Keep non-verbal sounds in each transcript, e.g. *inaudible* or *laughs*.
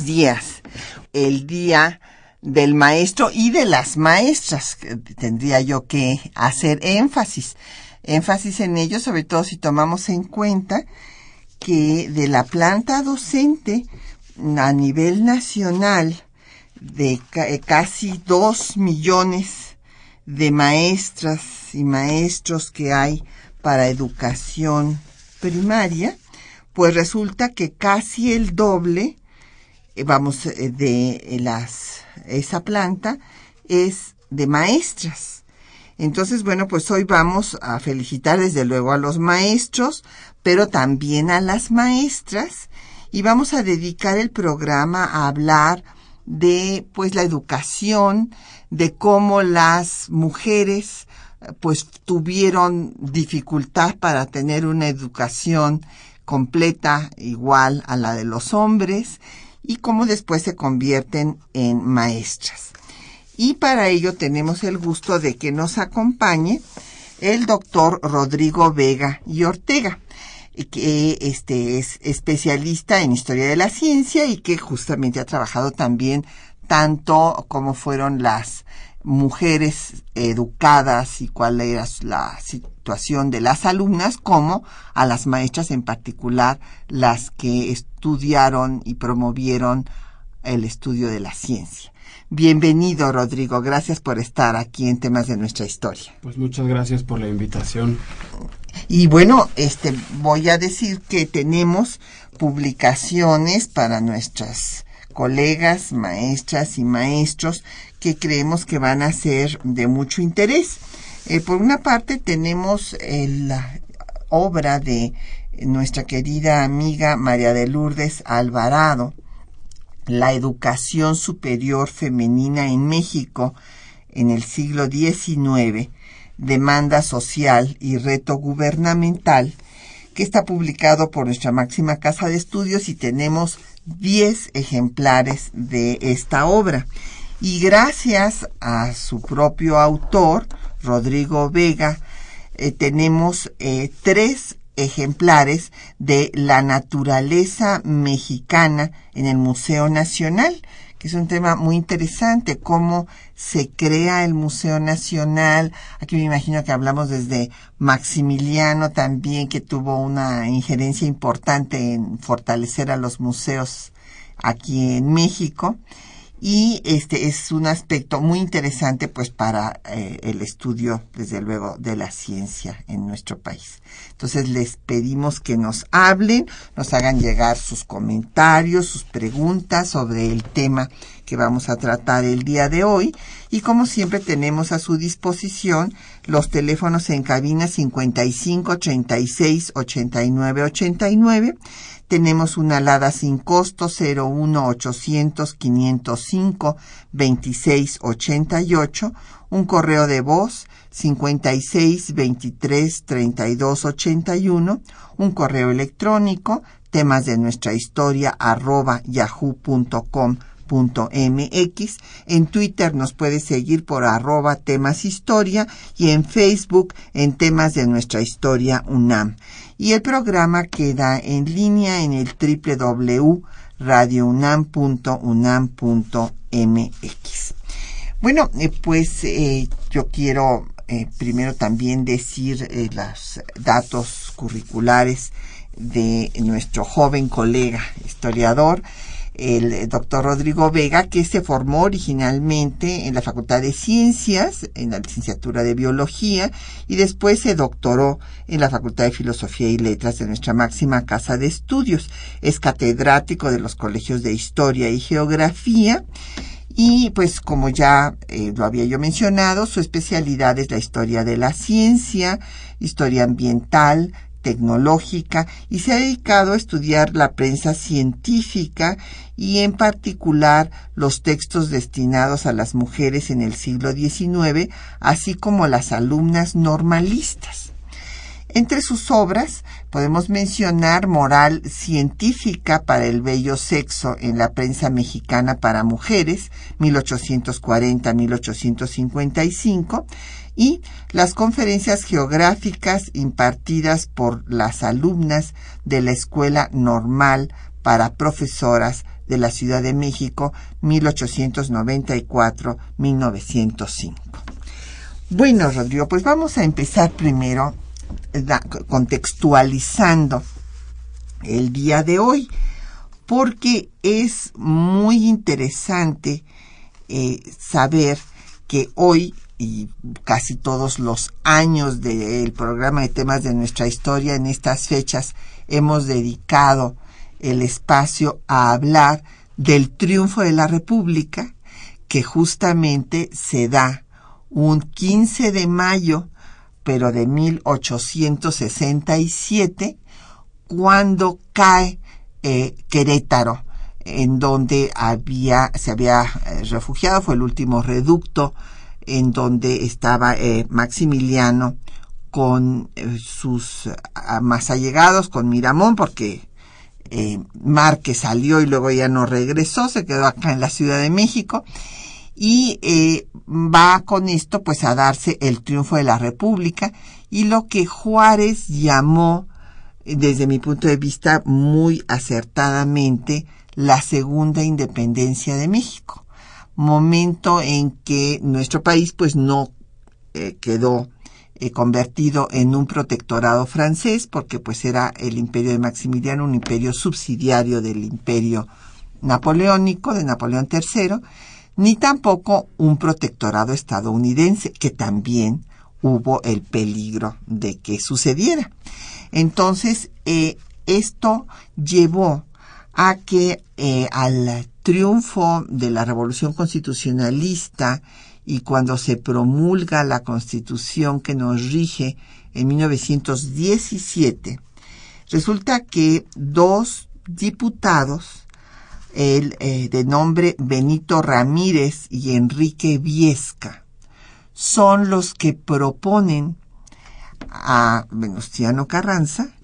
Días. El día del maestro y de las maestras. Tendría yo que hacer énfasis énfasis en ello, sobre todo si tomamos en cuenta que de la planta docente a nivel nacional de eh, casi dos millones de maestras y maestros que hay para educación primaria, pues resulta que casi el doble, vamos, eh, de las, esa planta es de maestras. Entonces, bueno, pues hoy vamos a felicitar desde luego a los maestros, pero también a las maestras y vamos a dedicar el programa a hablar de pues la educación, de cómo las mujeres pues tuvieron dificultad para tener una educación completa igual a la de los hombres y cómo después se convierten en maestras. Y para ello tenemos el gusto de que nos acompañe el doctor Rodrigo Vega y Ortega, que este es especialista en historia de la ciencia y que justamente ha trabajado también tanto como fueron las mujeres educadas y cuál era la situación de las alumnas, como a las maestras en particular, las que estudiaron y promovieron el estudio de la ciencia. Bienvenido, Rodrigo. Gracias por estar aquí en temas de nuestra historia. Pues muchas gracias por la invitación. Y bueno, este voy a decir que tenemos publicaciones para nuestras colegas, maestras y maestros que creemos que van a ser de mucho interés. Eh, por una parte tenemos la obra de nuestra querida amiga María de Lourdes Alvarado, la educación superior femenina en México en el siglo XIX, demanda social y reto gubernamental, que está publicado por nuestra máxima casa de estudios y tenemos 10 ejemplares de esta obra. Y gracias a su propio autor, Rodrigo Vega, eh, tenemos eh, tres ejemplares de la naturaleza mexicana en el Museo Nacional, es un tema muy interesante, cómo se crea el Museo Nacional. Aquí me imagino que hablamos desde Maximiliano también, que tuvo una injerencia importante en fortalecer a los museos aquí en México y este es un aspecto muy interesante pues para eh, el estudio desde luego de la ciencia en nuestro país. Entonces les pedimos que nos hablen, nos hagan llegar sus comentarios, sus preguntas sobre el tema que vamos a tratar el día de hoy y como siempre tenemos a su disposición los teléfonos en cabina 55 36 89 89 tenemos una alada sin costo 01800 505 2688, un correo de voz 56 23 32 81, un correo electrónico temas de nuestra historia arroba yahoo.com mx. En Twitter nos puede seguir por arroba temas historia y en Facebook en temas de nuestra historia UNAM y el programa queda en línea en el www.radiounam.unam.mx. Bueno, eh, pues eh, yo quiero eh, primero también decir los datos curriculares de nuestro joven colega historiador el doctor Rodrigo Vega, que se formó originalmente en la Facultad de Ciencias, en la licenciatura de Biología, y después se doctoró en la Facultad de Filosofía y Letras de nuestra máxima casa de estudios. Es catedrático de los colegios de Historia y Geografía Y pues como ya eh, lo había yo mencionado, su especialidad es la historia de la ciencia, historia ambiental, tecnológica y se ha dedicado a estudiar la prensa científica y en particular los textos destinados a las mujeres en el siglo XIX, así como las alumnas normalistas. Entre sus obras podemos mencionar Moral científica para el bello sexo en la prensa mexicana para mujeres, 1840-1855, y las conferencias geográficas impartidas por las alumnas de la Escuela Normal para Profesoras de la Ciudad de México 1894-1905. Bueno, Rodrigo, pues vamos a empezar primero contextualizando el día de hoy, porque es muy interesante eh, saber que hoy y casi todos los años del programa de temas de nuestra historia en estas fechas hemos dedicado el espacio a hablar del triunfo de la República que justamente se da un 15 de mayo pero de 1867 cuando cae eh, Querétaro en donde había se había eh, refugiado fue el último reducto en donde estaba eh, Maximiliano con eh, sus más allegados, con Miramón, porque eh, Márquez salió y luego ya no regresó, se quedó acá en la Ciudad de México y va con esto pues a darse el triunfo de la República y lo que Juárez llamó desde mi punto de vista muy acertadamente la segunda independencia de México momento en que nuestro país pues no eh, quedó eh, convertido en un protectorado francés porque pues era el imperio de Maximiliano un imperio subsidiario del imperio napoleónico de Napoleón III ni tampoco un protectorado estadounidense que también hubo el peligro de que sucediera. Entonces eh, esto llevó a que al triunfo de la revolución constitucionalista y cuando se promulga la constitución que nos rige en 1917, resulta que dos diputados, el, eh, de nombre Benito Ramírez y Enrique Viesca, son los que proponen a Venustiano Carranza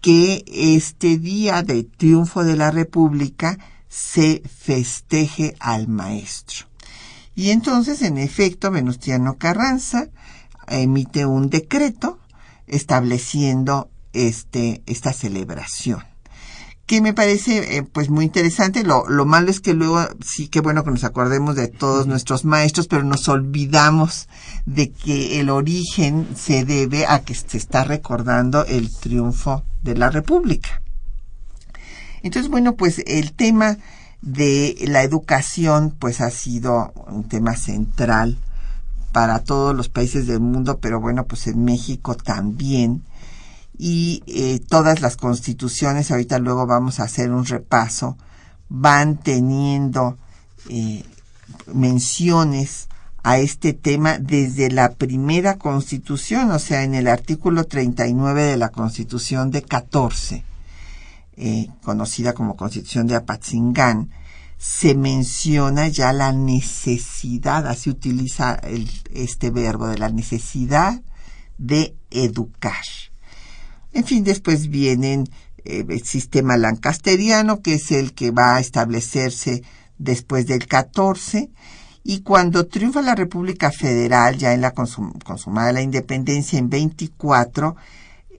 que este día de triunfo de la República se festeje al maestro. Y entonces, en efecto, Venustiano Carranza emite un decreto estableciendo este, esta celebración que me parece eh, pues muy interesante. Lo, lo malo es que luego sí que bueno que nos acordemos de todos nuestros maestros, pero nos olvidamos de que el origen se debe a que se está recordando el triunfo de la República. Entonces, bueno, pues el tema de la educación pues ha sido un tema central para todos los países del mundo, pero bueno, pues en México también. Y eh, todas las constituciones, ahorita luego vamos a hacer un repaso, van teniendo eh, menciones a este tema desde la primera constitución, o sea, en el artículo 39 de la constitución de 14 eh, conocida como Constitución de Apatzingán, se menciona ya la necesidad, así utiliza este verbo, de la necesidad de educar. En fin, después vienen eh, el sistema lancasteriano, que es el que va a establecerse después del 14, y cuando triunfa la República Federal, ya en la consumada la independencia en 24,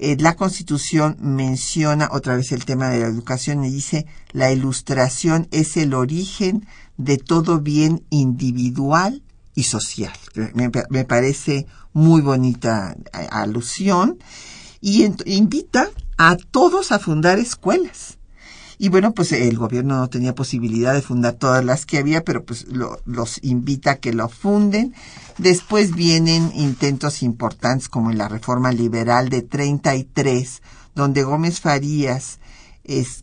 eh, la Constitución menciona otra vez el tema de la educación y dice, la ilustración es el origen de todo bien individual y social. Me, parece muy bonita eh, alusión y invita a todos a fundar escuelas. Y bueno, pues el gobierno no tenía posibilidad de fundar todas las que había, pero pues los invita a que lo funden. Después vienen intentos importantes como en la reforma liberal de 33, donde Gómez Farías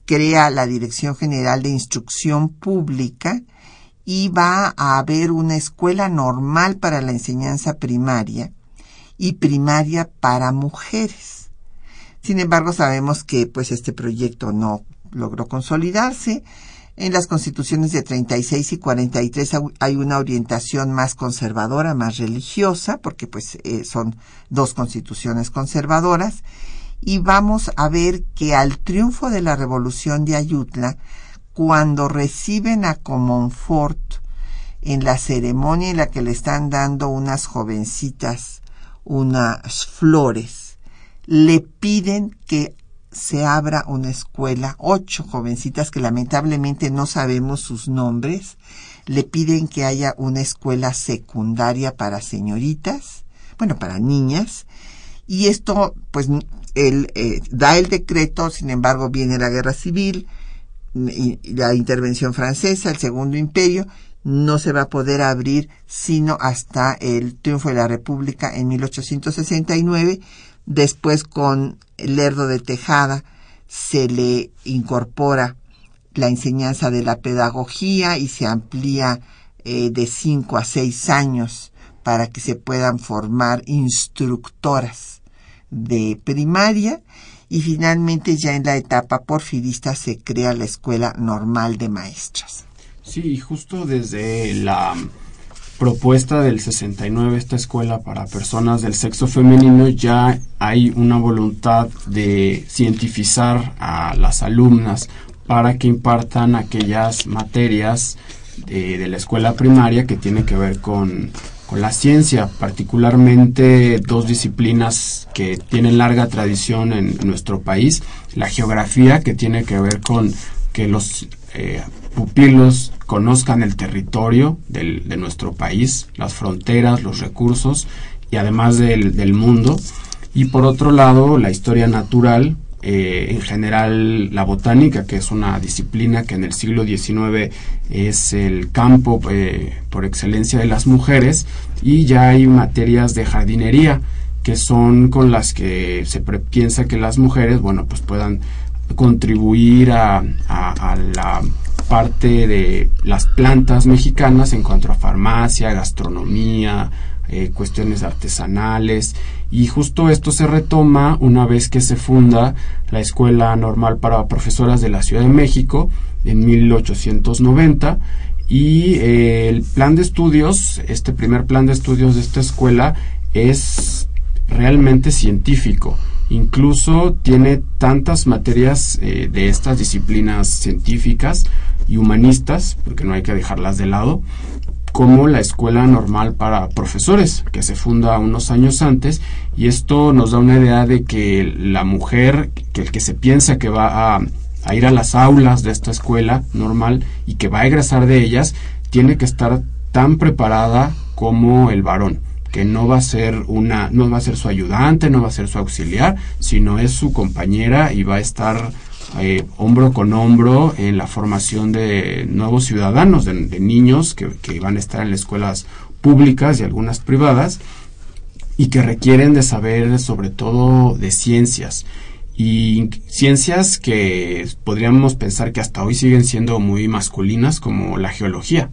crea la Dirección General de Instrucción Pública y va a haber una escuela normal para la enseñanza primaria y primaria para mujeres. Sin embargo, sabemos que pues este proyecto no logró consolidarse. En las constituciones de 36 y 43 hay una orientación más conservadora, más religiosa, porque pues eh, son dos constituciones conservadoras. Y vamos a ver que al triunfo de la revolución de Ayutla, cuando reciben a Comonfort en la ceremonia en la que le están dando unas jovencitas unas flores, le piden que se abra una escuela, ocho jovencitas que lamentablemente no sabemos sus nombres, le piden que haya una escuela secundaria para señoritas, bueno, para niñas, y esto, pues, él eh, da el decreto, sin embargo, viene la guerra civil, la intervención francesa, el segundo imperio, no se va a poder abrir sino hasta el triunfo de la República en 1869, después con Lerdo de Tejada se le incorpora la enseñanza de la pedagogía y se amplía eh, de cinco a seis años para que se puedan formar instructoras de primaria y finalmente ya en la etapa porfirista se crea la Escuela Normal de Maestras. Sí, justo desde la propuesta del 69, esta escuela para personas del sexo femenino, ya hay una voluntad de cientificar a las alumnas para que impartan aquellas materias de, la escuela primaria que tienen que ver con, con la ciencia, particularmente dos disciplinas que tienen larga tradición en nuestro país, la geografía que tiene que ver con que los eh, pupilos conozcan el territorio del, de nuestro país, las fronteras, los recursos y además del, del mundo. Y por otro lado, la historia natural, eh, en general la botánica, que es una disciplina que en el siglo XIX es el campo eh, por excelencia de las mujeres, y ya hay materias de jardinería que son con las que se piensa que las mujeres, bueno, pues puedan contribuir a, a la parte de las plantas mexicanas en cuanto a farmacia, gastronomía, eh, cuestiones artesanales. Y justo esto se retoma una vez que se funda la Escuela Normal para Profesoras de la Ciudad de México en 1890 y eh, el plan de estudios, este primer plan de estudios de esta escuela es realmente científico. Incluso tiene tantas materias eh, de estas disciplinas científicas y humanistas, porque no hay que dejarlas de lado, como la Escuela Normal para Profesores, que se funda unos años antes, y esto nos da una idea de que la mujer, que el que se piensa que va a, ir a las aulas de esta escuela normal y que va a egresar de ellas, tiene que estar tan preparada como el varón que no va a ser una no va a ser su ayudante no va a ser su auxiliar sino es su compañera y va a estar eh, hombro con hombro en la formación de nuevos ciudadanos, de, niños que, van a estar en las escuelas públicas y algunas privadas y que requieren de saber sobre todo de ciencias y ciencias que podríamos pensar que hasta hoy siguen siendo muy masculinas como la geología.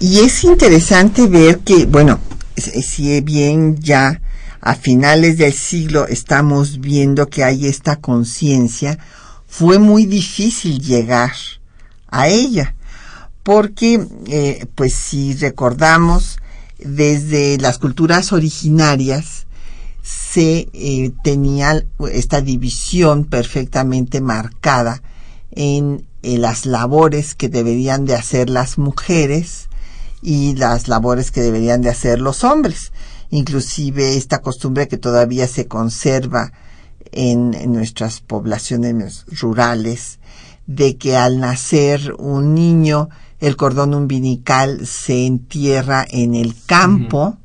Y es interesante ver que, bueno, si bien ya a finales del siglo estamos viendo que hay esta conciencia, fue muy difícil llegar a ella, porque, eh, pues si recordamos, desde las culturas originarias se eh, tenía esta división perfectamente marcada en eh, las labores que deberían de hacer las mujeres y las labores que deberían de hacer los hombres inclusive esta costumbre que todavía se conserva en, nuestras poblaciones rurales, de que al nacer un niño el cordón umbilical se entierra en el campo,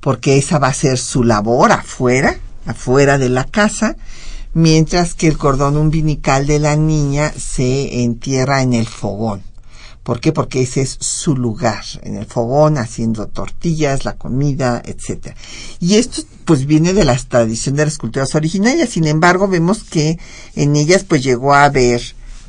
porque esa va a ser su labor afuera, afuera de la casa, mientras que el cordón umbilical de la niña se entierra en el fogón. ¿Por qué? Porque ese es su lugar, en el fogón, haciendo tortillas, la comida, etc. Y esto pues viene de la tradición de las culturas originarias. Sin embargo, vemos que en ellas pues llegó a haber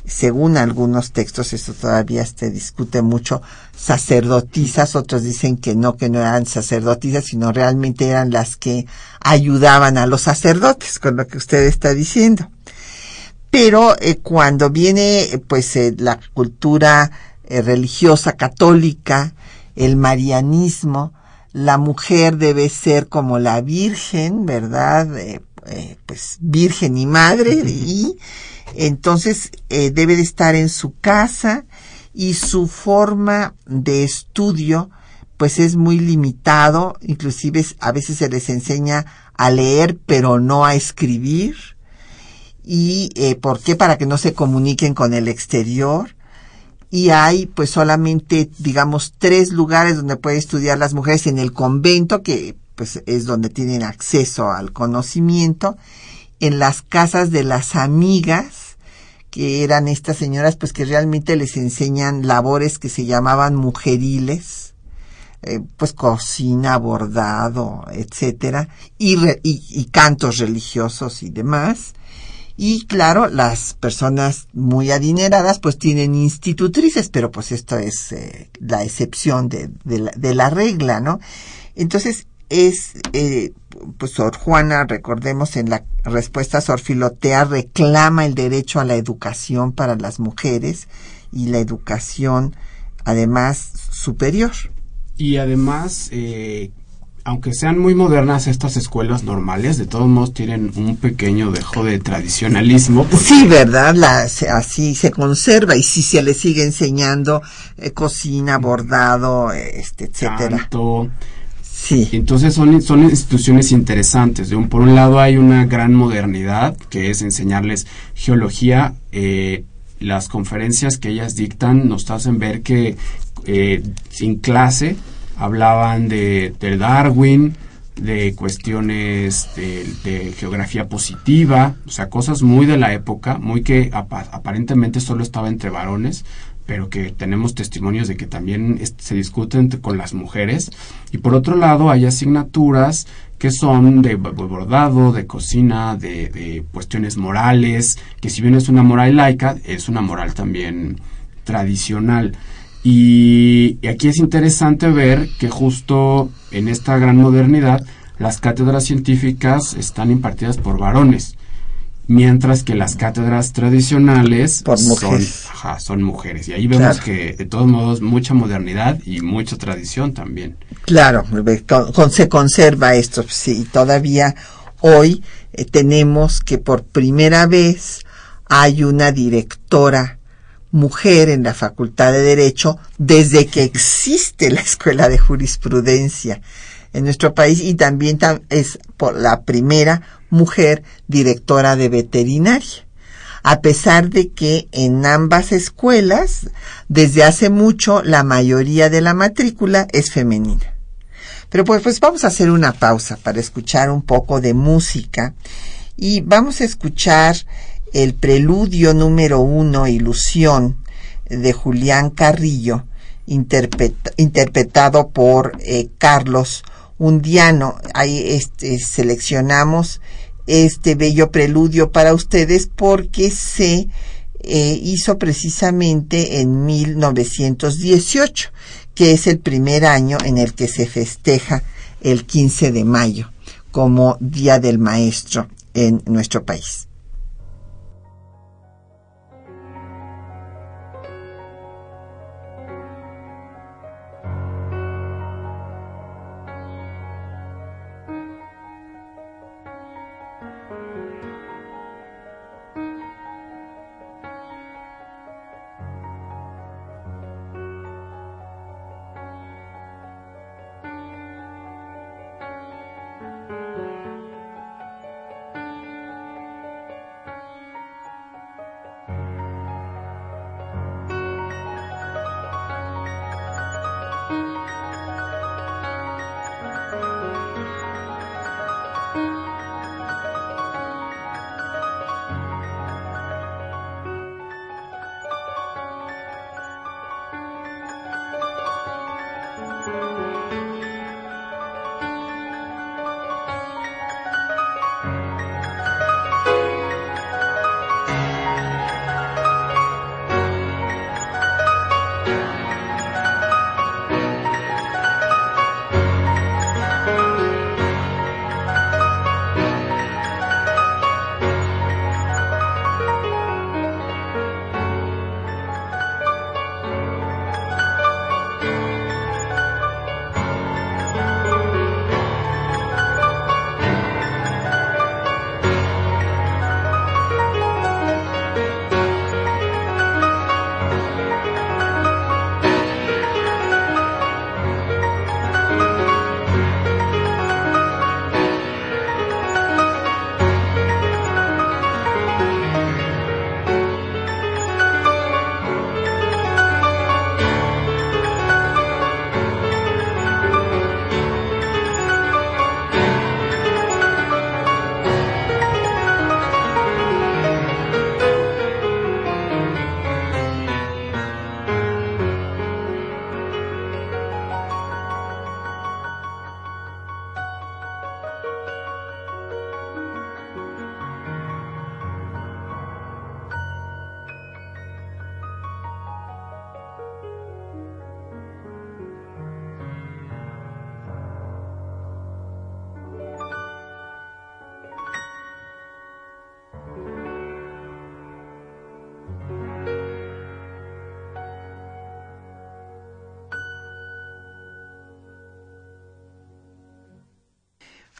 según algunos textos, esto todavía se discute mucho, sacerdotisas, otros dicen que no, que no eran sacerdotisas, sino realmente eran las que ayudaban a los sacerdotes, con lo que usted está diciendo. Pero eh, cuando viene pues eh, la cultura eh, religiosa católica, el marianismo, la mujer debe ser como la virgen, ¿verdad? pues virgen y madre y entonces eh, debe de estar en su casa y su forma de estudio pues es muy limitado, inclusive a veces se les enseña a leer pero no a escribir. ¿Y eh, por qué? Para que no se comuniquen con el exterior. Y hay pues solamente, digamos, tres lugares donde pueden estudiar las mujeres en el convento, que pues es donde tienen acceso al conocimiento, en las casas de las amigas, que eran estas señoras pues que realmente les enseñan labores que se llamaban mujeriles, eh, pues cocina, bordado, etcétera, y, y, cantos religiosos y demás. Y claro, las personas muy adineradas pues tienen institutrices, pero pues esto es eh, la excepción de, la, de la regla, ¿no? Entonces, es, eh, pues Sor Juana, recordemos en la respuesta Sor Filotea, reclama el derecho a la educación para las mujeres y la educación además superior. Y además, eh, aunque sean muy modernas estas escuelas normales, de todos modos tienen un pequeño dejo de tradicionalismo. Sí, ¿verdad? La, así se conserva y si se le sigue enseñando eh, cocina, bordado, este, etcétera. Sí. Entonces son, son instituciones interesantes. De un, por un lado hay una gran modernidad, que es enseñarles geología. Eh, las conferencias que ellas dictan nos hacen ver que eh, sin clase hablaban de, Darwin, de cuestiones de, geografía positiva, o sea, cosas muy de la época, muy que aparentemente solo estaba entre varones, pero que tenemos testimonios de que también se discuten con las mujeres. Y por otro lado, hay asignaturas que son de bordado, de cocina, de, cuestiones morales, que si bien es una moral laica, es una moral también tradicional. Y, y aquí es interesante ver que justo en esta gran modernidad, las cátedras científicas están impartidas por varones mientras que las cátedras tradicionales son, mujeres. Y ahí vemos que, de todos modos, mucha modernidad y mucha tradición también. Claro, se conserva esto, sí, todavía hoy eh, tenemos que por primera vez hay una directora mujer en la Facultad de Derecho desde que existe la Escuela de Jurisprudencia en nuestro país y también es por la primera mujer directora de veterinaria. A pesar de que en ambas escuelas, desde hace mucho, la mayoría de la matrícula es femenina. Pero pues, pues vamos a hacer una pausa para escuchar un poco de música y vamos a escuchar el preludio número uno, Ilusión, de Julián Carrillo, interpretado por eh, Carlos Undiano. Ahí este, seleccionamos este bello preludio para ustedes porque se eh, hizo precisamente en 1918, que es el primer año en el que se festeja el 15 de mayo como Día del Maestro en nuestro país.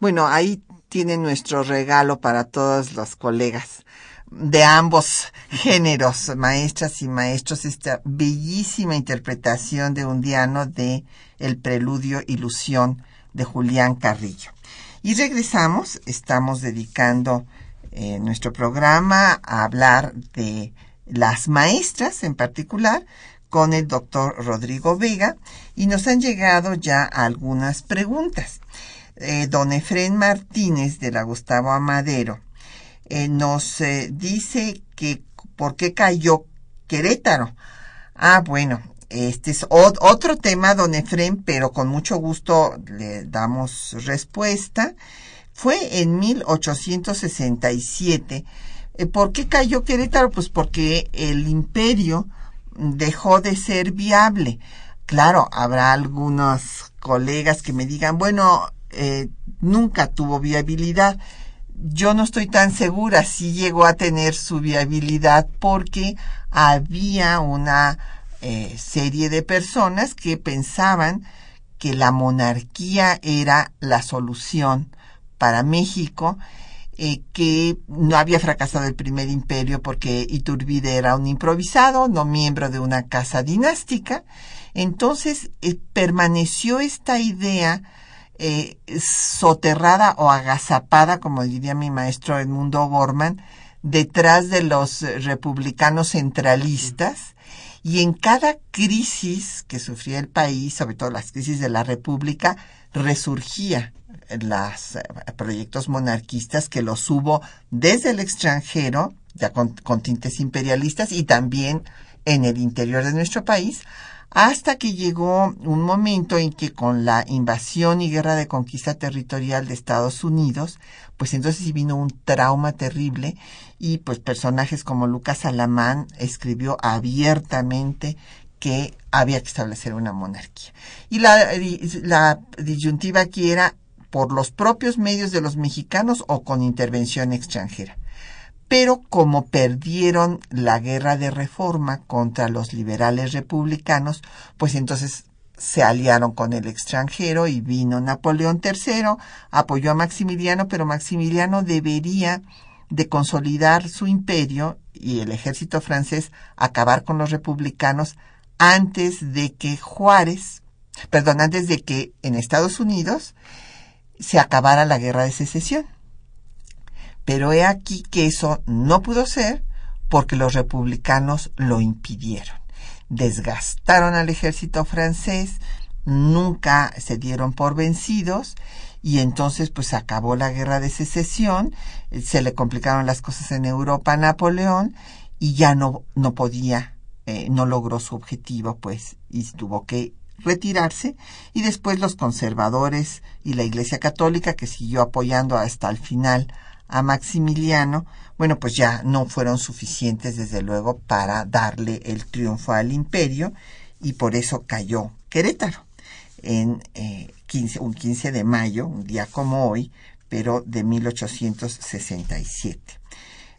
Bueno, ahí tiene nuestro regalo para todos los colegas de ambos *laughs* géneros, maestras y maestros, esta bellísima interpretación de Undiano de El Preludio Ilusión de Julián Carrillo. Y regresamos, estamos dedicando eh, nuestro programa a hablar de las maestras en particular con el doctor Rodrigo Vega y nos han llegado ya algunas preguntas. Eh, don Efren Martínez de la Gustavo Amadero eh, nos eh, dice que por qué cayó Querétaro. Ah, bueno, este es otro tema, don Efren, pero con mucho gusto le damos respuesta. Fue en 1867. Eh, ¿Por qué cayó Querétaro? Pues porque el imperio dejó de ser viable. Claro, habrá algunos colegas que me digan, bueno, eh, nunca tuvo viabilidad. Yo no estoy tan segura si llegó a tener su viabilidad porque había una eh, serie de personas que pensaban que la monarquía era la solución para México, eh, que no había fracasado el primer imperio porque Iturbide era un improvisado, no miembro de una casa dinástica. Entonces permaneció esta idea eh, soterrada o agazapada, como diría mi maestro Edmundo Gorman, detrás de los republicanos centralistas. Y en cada crisis que sufría el país, sobre todo las crisis de la República, resurgía los eh, proyectos monarquistas que los hubo desde el extranjero, ya con tintes imperialistas, y también en el interior de nuestro país, hasta que llegó un momento en que con la invasión y guerra de conquista territorial de Estados Unidos, pues entonces vino un trauma terrible y pues personajes como Lucas Alamán escribió abiertamente que había que establecer una monarquía. Y la, la disyuntiva aquí era por los propios medios de los mexicanos o con intervención extranjera pero como perdieron la guerra de reforma contra los liberales republicanos, pues entonces se aliaron con el extranjero y vino Napoleón III, apoyó a Maximiliano, pero Maximiliano debería de consolidar su imperio y el ejército francés acabar con los republicanos antes de que Juárez, perdón, antes de que en Estados Unidos se acabara la guerra de secesión. Pero he aquí que eso no pudo ser porque los republicanos lo impidieron. Desgastaron al ejército francés, nunca se dieron por vencidos y entonces pues acabó la guerra de secesión, se le complicaron las cosas en Europa a Napoleón y ya no, no podía, eh, no logró su objetivo pues y tuvo que retirarse y después los conservadores y la Iglesia Católica que siguió apoyando hasta el final a Maximiliano, bueno, pues ya no fueron suficientes, desde luego, para darle el triunfo al imperio y por eso cayó Querétaro en eh, un 15 de mayo, un día como hoy, pero de 1867.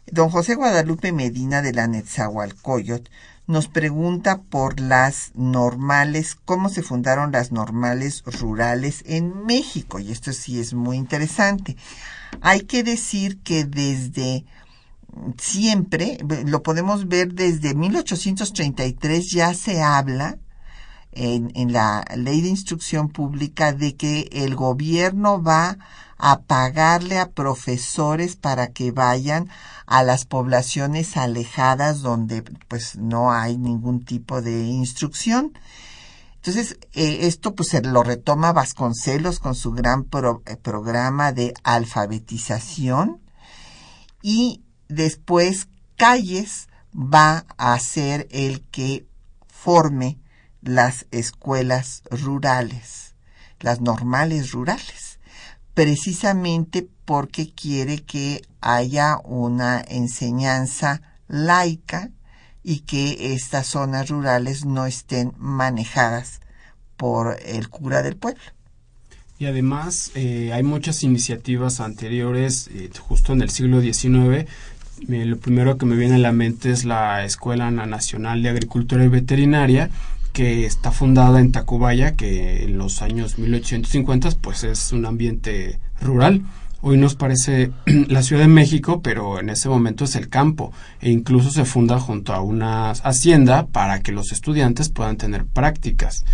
Don José Guadalupe Medina de la Netzahualcoyot nos pregunta por las normales, cómo se fundaron las normales rurales en México, y esto sí es muy interesante. Hay que decir que desde siempre, lo podemos ver desde 1833 ya se habla en, en, la ley de instrucción pública de que el gobierno va a pagarle a profesores para que vayan a las poblaciones alejadas donde pues no hay ningún tipo de instrucción. Entonces, eh, esto pues lo retoma Vasconcelos con su gran eh, programa de alfabetización y después Calles va a ser el que forme las escuelas rurales, las normales rurales, precisamente porque quiere que haya una enseñanza laica y que estas zonas rurales no estén manejadas por el cura del pueblo. Y además eh, hay muchas iniciativas anteriores, eh, justo en el siglo XIX. lo primero que me viene a la mente es la Escuela Nacional de Agricultura y Veterinaria, que está fundada en Tacubaya, que en los años 1850 pues es un ambiente rural. Hoy nos parece *clears throat* la Ciudad de México, pero en ese momento es el campo e incluso se funda junto a una hacienda para que los estudiantes puedan tener prácticas.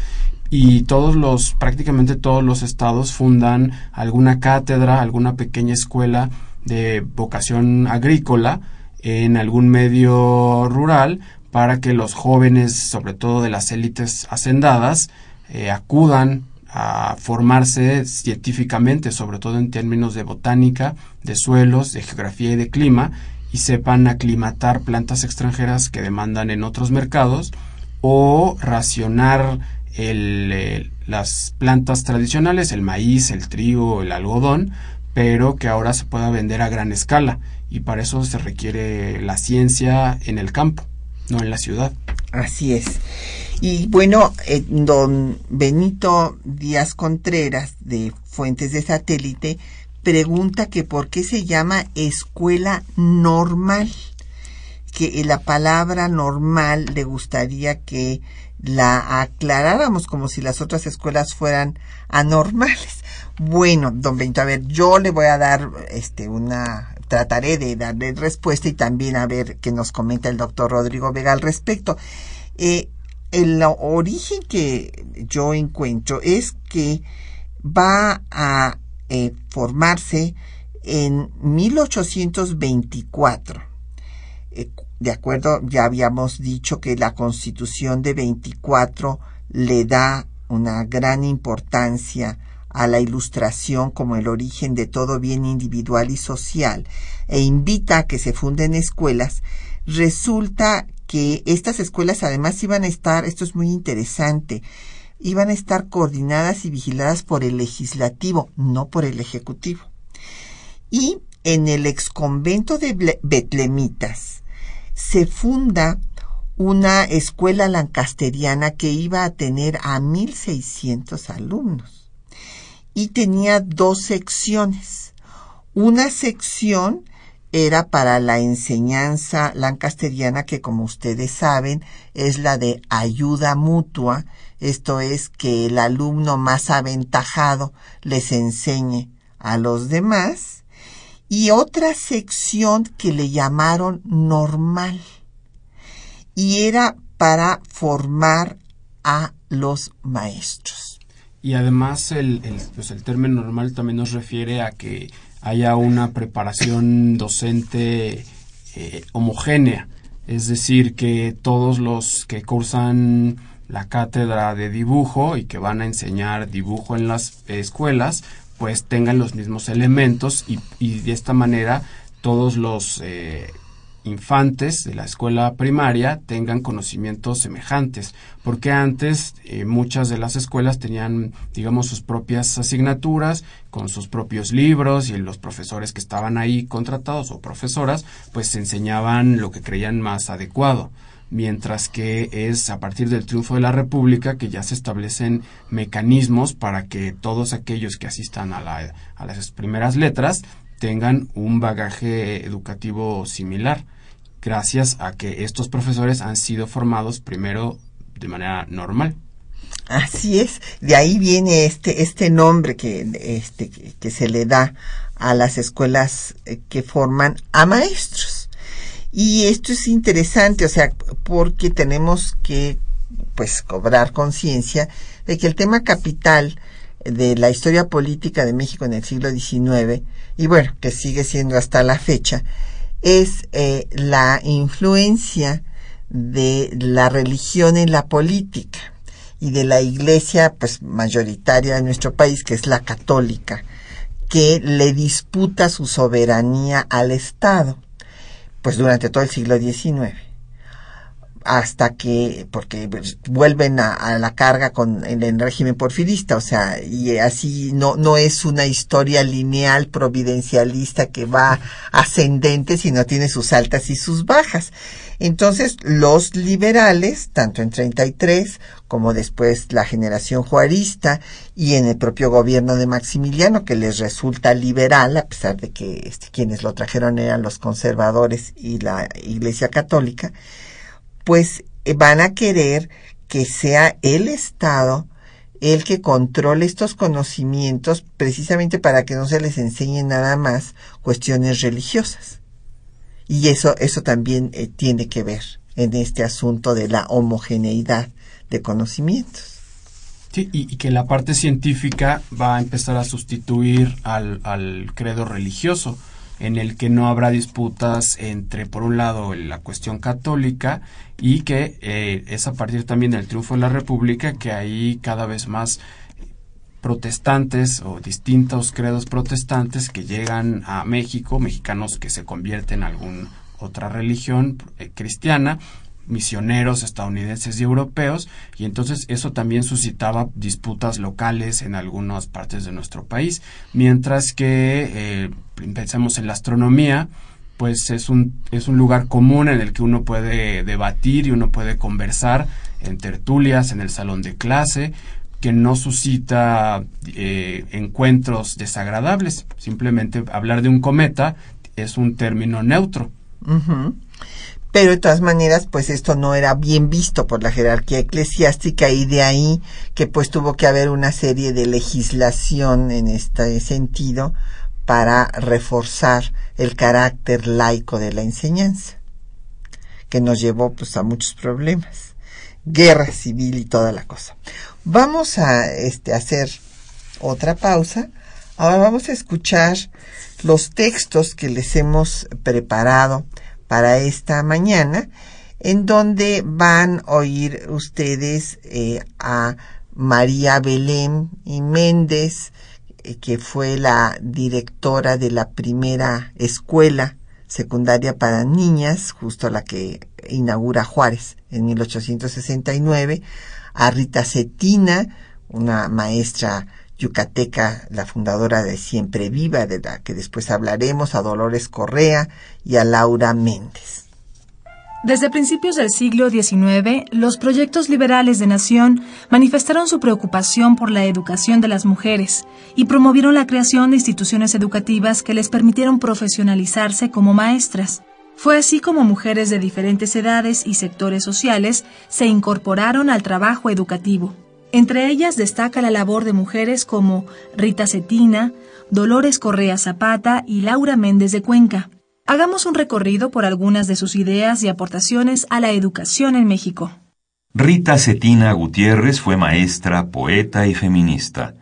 Y todos los, prácticamente todos los estados fundan alguna cátedra, alguna pequeña escuela de vocación agrícola en algún medio rural para que los jóvenes, sobre todo de las élites hacendadas, eh, acudan a formarse científicamente, sobre todo en términos de botánica, de suelos, de geografía y de clima, y sepan aclimatar plantas extranjeras que demandan en otros mercados o racionar las plantas tradicionales, el maíz, el trigo, el algodón, pero que ahora se pueda vender a gran escala. Y para eso se requiere la ciencia en el campo no en la ciudad. Así es. Y bueno, eh, don Benito Díaz Contreras de Fuentes de Satélite pregunta que por qué se llama escuela normal, que la palabra normal le gustaría que la aclaráramos como si las otras escuelas fueran anormales. *laughs* Bueno, don Benito, a ver, yo le voy a dar este una trataré de darle respuesta y también a ver qué nos comenta el doctor Rodrigo Vega al respecto. Eh, el origen que yo encuentro es que va a eh, formarse en 1824. Eh, de acuerdo, ya habíamos dicho que la constitución de 24 le da una gran importancia a la ilustración como el origen de todo bien individual y social e invita a que se funden escuelas, resulta que estas escuelas además iban a estar, esto es muy interesante, iban a estar coordinadas y vigiladas por el legislativo, no por el ejecutivo. Y en el exconvento de Betlemitas se funda una escuela lancasteriana que iba a tener a 1.600 alumnos y tenía dos secciones. Una sección era para la enseñanza lancasteriana que como ustedes saben es la de ayuda mutua, esto es que el alumno más aventajado les enseñe a los demás, y otra sección que le llamaron normal, y era para formar a los maestros. Y además el, el, pues el término normal también nos refiere a que haya una preparación docente eh, homogénea, es decir, que todos los que cursan la cátedra de dibujo y que van a enseñar dibujo en las escuelas, pues tengan los mismos elementos y, y de esta manera todos los eh, infantes de la escuela primaria tengan conocimientos semejantes, porque antes eh, muchas de las escuelas tenían, digamos, sus propias asignaturas, con sus propios libros y los profesores que estaban ahí contratados o profesoras, pues enseñaban lo que creían más adecuado. Mientras que es a partir del triunfo de la República que ya se establecen mecanismos para que todos aquellos que asistan a, la, a las primeras letras tengan un bagaje educativo similar, gracias a que estos profesores han sido formados primero de manera normal. Así es, de ahí viene este, este nombre que, este, que se le da a las escuelas eh, que forman a maestros. Y esto es interesante, o sea, porque tenemos que pues cobrar conciencia de que el tema capital de la historia política de México en el siglo XIX, y bueno, que sigue siendo hasta la fecha, es eh, la influencia de la religión en la política y de la iglesia pues mayoritaria de nuestro país que es la católica que le disputa su soberanía al Estado pues durante todo el siglo XIX hasta que, porque vuelven a, la carga con el, régimen porfirista, o sea, y así no, no es una historia lineal providencialista que va ascendente, sino tiene sus altas y sus bajas. Entonces, los liberales, tanto en 33 como después la generación juarista y en el propio gobierno de Maximiliano, que les resulta liberal, a pesar de que este, quienes lo trajeron eran los conservadores y la Iglesia Católica, pues eh, van a querer que sea el Estado el que controle estos conocimientos precisamente para que no se les enseñe nada más cuestiones religiosas. Y eso, eso también eh, tiene que ver en este asunto de la homogeneidad de conocimientos. Sí, y, que la parte científica va a empezar a sustituir al, al credo religioso en el que no habrá disputas entre, por un lado, la cuestión católica y que eh, es a partir también del triunfo de la República que hay cada vez más protestantes o distintos credos protestantes que llegan a México, mexicanos que se convierten en alguna otra religión eh, cristiana misioneros estadounidenses y europeos y entonces eso también suscitaba disputas locales en algunas partes de nuestro país. Mientras que eh, pensamos en la astronomía pues es un, es un lugar común en el que uno puede debatir y uno puede conversar en tertulias, en el salón de clase, que no suscita eh, encuentros desagradables. Simplemente hablar de un cometa es un término neutro pero de todas maneras pues esto no era bien visto por la jerarquía eclesiástica y de ahí que pues tuvo que haber una serie de legislación en este sentido para reforzar el carácter laico de la enseñanza que nos llevó pues a muchos problemas guerra civil y toda la cosa. Vamos a este hacer otra pausa. Ahora vamos a escuchar los textos que les hemos preparado para esta mañana, en donde van a oír ustedes eh, a María Belén y Méndez, eh, que fue la directora de la primera escuela secundaria para niñas, justo la que inaugura Juárez en 1869, a Rita Cetina, una maestra yucateca, la fundadora de Siempre Viva, de la que después hablaremos, a Dolores Correa y a Laura Méndez. Desde principios del siglo XIX, los proyectos liberales de nación manifestaron su preocupación por la educación de las mujeres y promovieron la creación de instituciones educativas que les permitieron profesionalizarse como maestras. Fue así como mujeres de diferentes edades y sectores sociales se incorporaron al trabajo educativo. Entre ellas destaca la labor de mujeres como Rita Cetina, Dolores Correa Zapata y Laura Méndez de Cuenca. Hagamos un recorrido por algunas de sus ideas y aportaciones a la educación en México. Rita Cetina Gutiérrez fue maestra, poeta y feminista.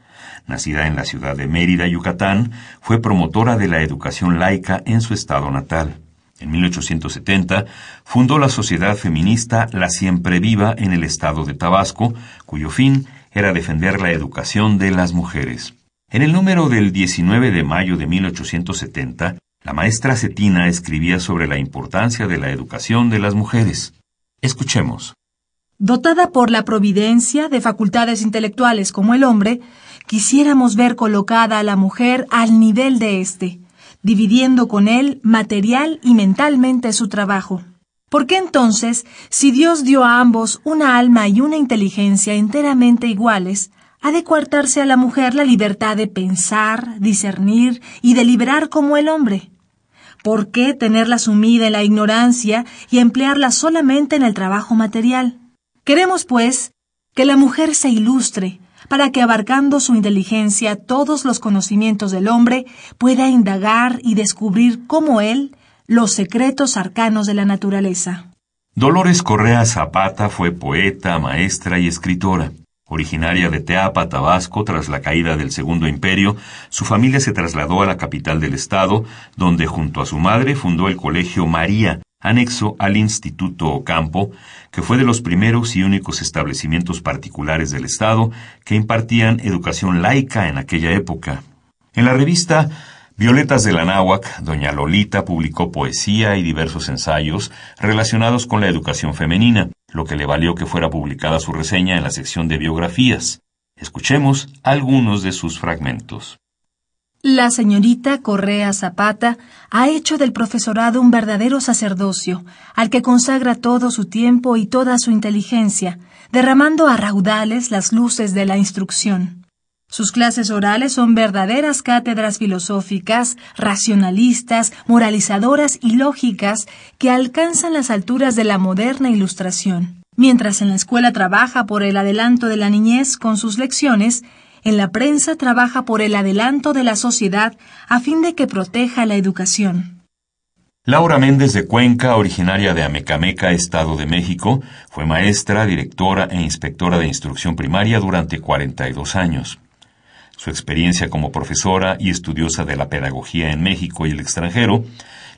Nacida en la ciudad de Mérida, Yucatán, fue promotora de la educación laica en su estado natal. En 1870 fundó la sociedad feminista La Siempre Viva en el estado de Tabasco, cuyo fin era defender la educación de las mujeres. En el número del 19 de mayo de 1870, la maestra Cetina escribía sobre la importancia de la educación de las mujeres. Escuchemos. Dotada por la providencia de facultades intelectuales como el hombre, quisiéramos ver colocada a la mujer al nivel de éste dividiendo con él material y mentalmente su trabajo. ¿Por qué entonces, si Dios dio a ambos una alma y una inteligencia enteramente iguales, ha de coartarse a la mujer la libertad de pensar, discernir y deliberar como el hombre? ¿Por qué tenerla sumida en la ignorancia y emplearla solamente en el trabajo material? Queremos, pues, que la mujer se ilustre, para que abarcando su inteligencia todos los conocimientos del hombre pueda indagar y descubrir como él los secretos arcanos de la naturaleza. Dolores Correa Zapata fue poeta, maestra y escritora. Originaria de Teapa, Tabasco, tras la caída del Segundo Imperio, su familia se trasladó a la capital del estado, donde junto a su madre fundó el Colegio María, anexo al Instituto Ocampo, que fue de los primeros y únicos establecimientos particulares del Estado que impartían educación laica en aquella época. En la revista Violetas de la doña Lolita publicó poesía y diversos ensayos relacionados con la educación femenina, lo que le valió que fuera publicada su reseña en la sección de biografías. Escuchemos algunos de sus fragmentos. La señorita Correa Zapata ha hecho del profesorado un verdadero sacerdocio, al que consagra todo su tiempo y toda su inteligencia, derramando a raudales las luces de la instrucción. Sus clases orales son verdaderas cátedras filosóficas, racionalistas, moralizadoras y lógicas que alcanzan las alturas de la moderna ilustración. Mientras en la escuela trabaja por el adelanto de la niñez con sus lecciones, en la prensa trabaja por el adelanto de la sociedad a fin de que proteja la educación. Laura Méndez de Cuenca, originaria de Amecameca, Estado de México, fue maestra, directora e inspectora de instrucción primaria durante 42 años. Su experiencia como profesora y estudiosa de la pedagogía en México y el extranjero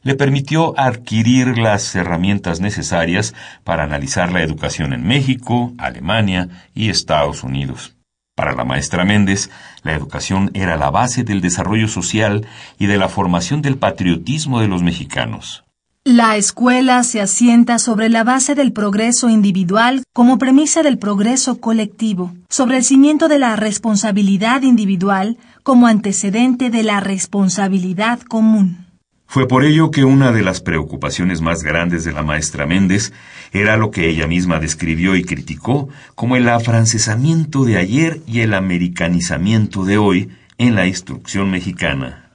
le permitió adquirir las herramientas necesarias para analizar la educación en México, Alemania y Estados Unidos. Para la maestra Méndez, la educación era la base del desarrollo social y de la formación del patriotismo de los mexicanos. La escuela se asienta sobre la base del progreso individual como premisa del progreso colectivo, sobre el cimiento de la responsabilidad individual como antecedente de la responsabilidad común. Fue por ello que una de las preocupaciones más grandes de la maestra Méndez era lo que ella misma describió y criticó como el afrancesamiento de ayer y el americanizamiento de hoy en la instrucción mexicana.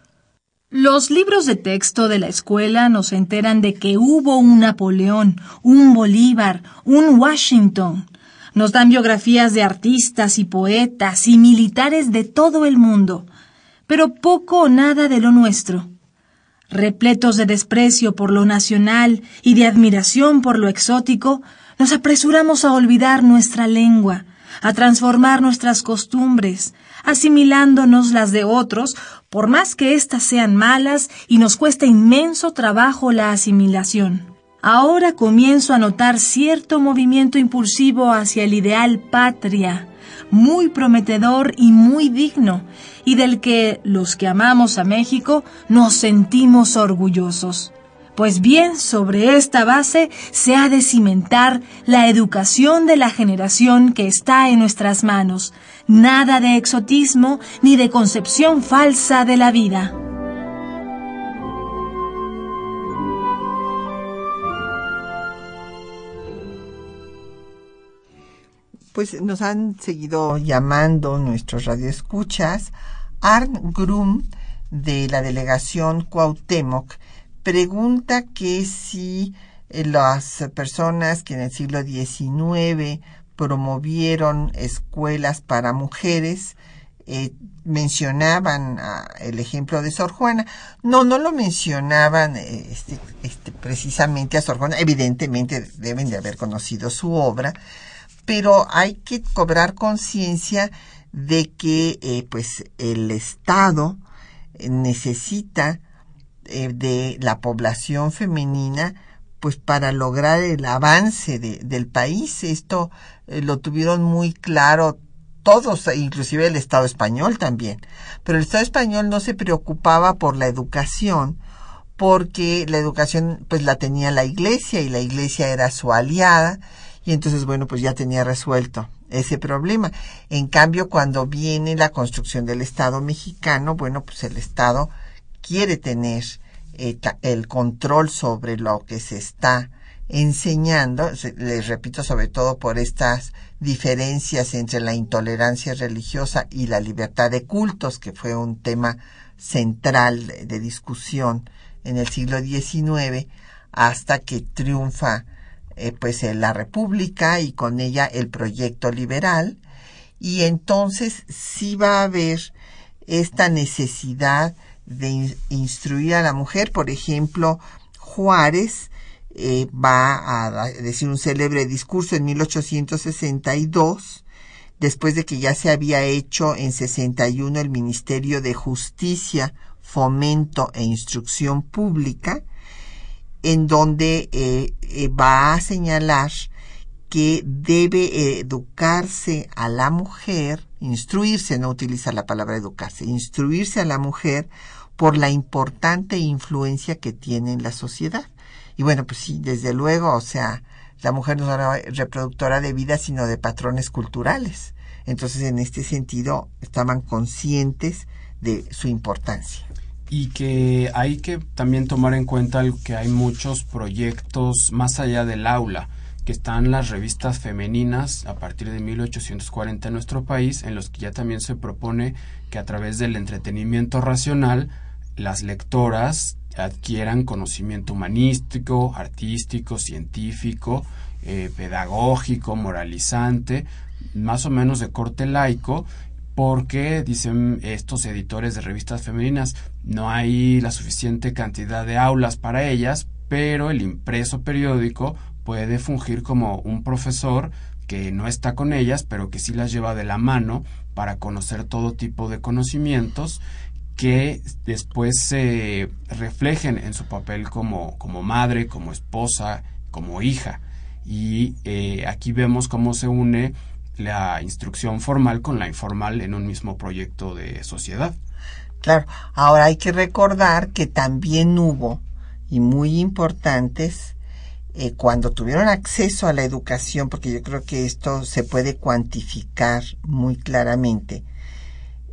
Los libros de texto de la escuela nos enteran de que hubo un Napoleón, un Bolívar, un Washington. Nos dan biografías de artistas y poetas y militares de todo el mundo, pero poco o nada de lo nuestro. Repletos de desprecio por lo nacional y de admiración por lo exótico, nos apresuramos a olvidar nuestra lengua, a transformar nuestras costumbres, asimilándonos las de otros, por más que éstas sean malas y nos cuesta inmenso trabajo la asimilación. Ahora comienzo a notar cierto movimiento impulsivo hacia el ideal patria, muy prometedor y muy digno, y del que los que amamos a México nos sentimos orgullosos. Pues bien, sobre esta base se ha de cimentar la educación de la generación que está en nuestras manos. Nada de exotismo ni de concepción falsa de la vida. Pues nos han seguido llamando nuestros radioescuchas. Arn Grum, de la delegación Cuauhtémoc, pregunta que si eh, las personas que en el siglo XIX promovieron escuelas para mujeres, eh, mencionaban el ejemplo de Sor Juana. No, no lo mencionaban eh, este, este, precisamente a Sor Juana. Evidentemente deben de haber conocido su obra, pero hay que cobrar conciencia de que eh, pues el Estado eh, necesita eh, de la población femenina pues para lograr el avance de, del país. Esto lo tuvieron muy claro todos, inclusive el Estado español también. Pero el Estado español no se preocupaba por la educación porque la educación pues la tenía la iglesia y la iglesia era su aliada y entonces, bueno, pues ya tenía resuelto ese problema. En cambio, cuando viene la construcción del Estado mexicano, bueno, pues el Estado quiere tener eh, el control sobre lo que se está enseñando, les repito, sobre todo por estas diferencias entre la intolerancia religiosa y la libertad de cultos, que fue un tema central de discusión en el siglo XIX, hasta que triunfa eh, pues la República y con ella el proyecto liberal. Y entonces sí va a haber esta necesidad de instruir a la mujer, por ejemplo, Juárez eh, va a decir un célebre discurso en 1862, después de que ya se había hecho en 61 el Ministerio de Justicia, Fomento e Instrucción Pública, en donde eh, eh, va a señalar que debe educarse a la mujer, instruirse, no utiliza la palabra educarse, instruirse a la mujer por la importante influencia que tiene en la sociedad. Y bueno, pues sí, desde luego, o sea, la mujer no es una reproductora de vida, sino de patrones culturales. Entonces, en este sentido, estaban conscientes de su importancia y que hay que también tomar en cuenta que hay muchos proyectos más allá del aula, que están las revistas femeninas a partir de 1840 en nuestro país, en los que ya también se propone que a través del entretenimiento racional las lectoras adquieran conocimiento humanístico, artístico, científico, eh, pedagógico, moralizante, más o menos de corte laico, porque dicen estos editores de revistas femeninas, no hay la suficiente cantidad de aulas para ellas, pero el impreso periódico puede fungir como un profesor que no está con ellas, pero que sí las lleva de la mano para conocer todo tipo de conocimientos que después se reflejen en su papel como, como madre, como esposa, como hija. Y eh, aquí vemos cómo se une la instrucción formal con la informal en un mismo proyecto de sociedad. Claro, ahora hay que recordar que también hubo, y muy importantes, eh, cuando tuvieron acceso a la educación, porque yo creo que esto se puede cuantificar muy claramente,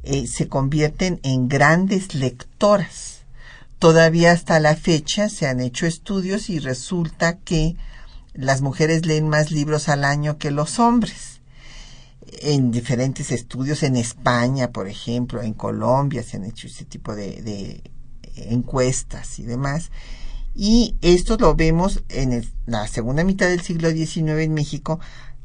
eh, se convierten en grandes lectoras. Todavía hasta la fecha se han hecho estudios y resulta que las mujeres leen más libros al año que los hombres. En diferentes estudios, en España, por ejemplo, en Colombia se han hecho ese tipo de, de encuestas y demás. Y esto lo vemos en la segunda mitad del siglo XIX en México,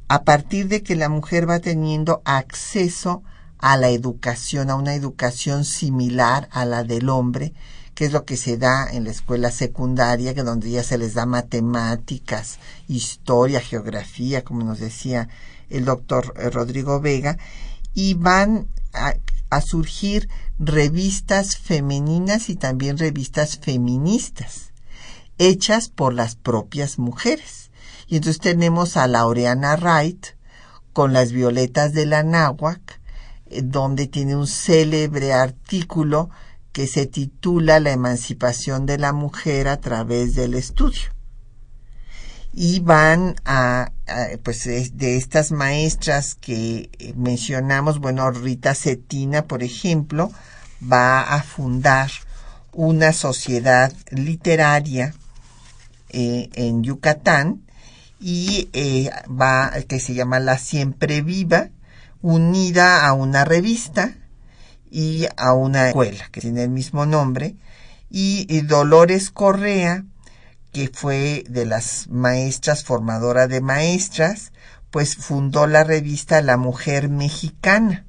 a partir de que la mujer va teniendo acceso a la educación, a una educación similar a la del hombre, que es lo que se da en la escuela secundaria, que donde ya se les da matemáticas, historia, geografía, como nos decía el doctor eh, Rodrigo Vega, y van a, surgir revistas femeninas y también revistas feministas hechas por las propias mujeres. Y entonces tenemos a Laureana Wright con las violetas de la náhuac, eh, donde tiene un célebre artículo que se titula La emancipación de la mujer a través del estudio. Y van a, pues de estas maestras que eh, mencionamos, bueno, Rita Cetina, por ejemplo, va a fundar una sociedad literaria eh, en Yucatán y eh, va que se llama La Siempre Viva, unida a una revista y a una escuela que tiene el mismo nombre y, y Dolores Correa que fue de las maestras formadora de maestras pues fundó la revista La Mujer Mexicana.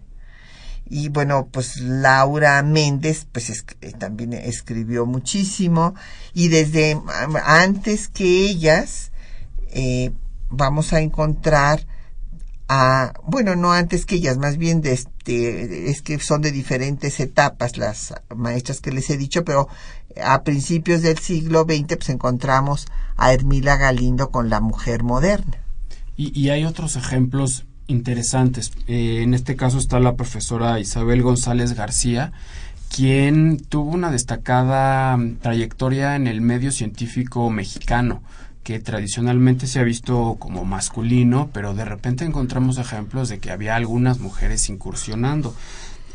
Y bueno, pues Laura Méndez, pues eh, también escribió muchísimo. Y desde antes que ellas eh, vamos a encontrar a, bueno, no antes que ellas, más bien de este, es que son de diferentes etapas las maestras que les he dicho, pero a principios del siglo XX pues encontramos a Hermila Galindo con la mujer moderna. Y, hay otros ejemplos interesantes. Eh, en este caso está la profesora Isabel González García, quien tuvo una destacada mm, trayectoria en el medio científico mexicano, que tradicionalmente se ha visto como masculino, pero de repente encontramos ejemplos de que había algunas mujeres incursionando.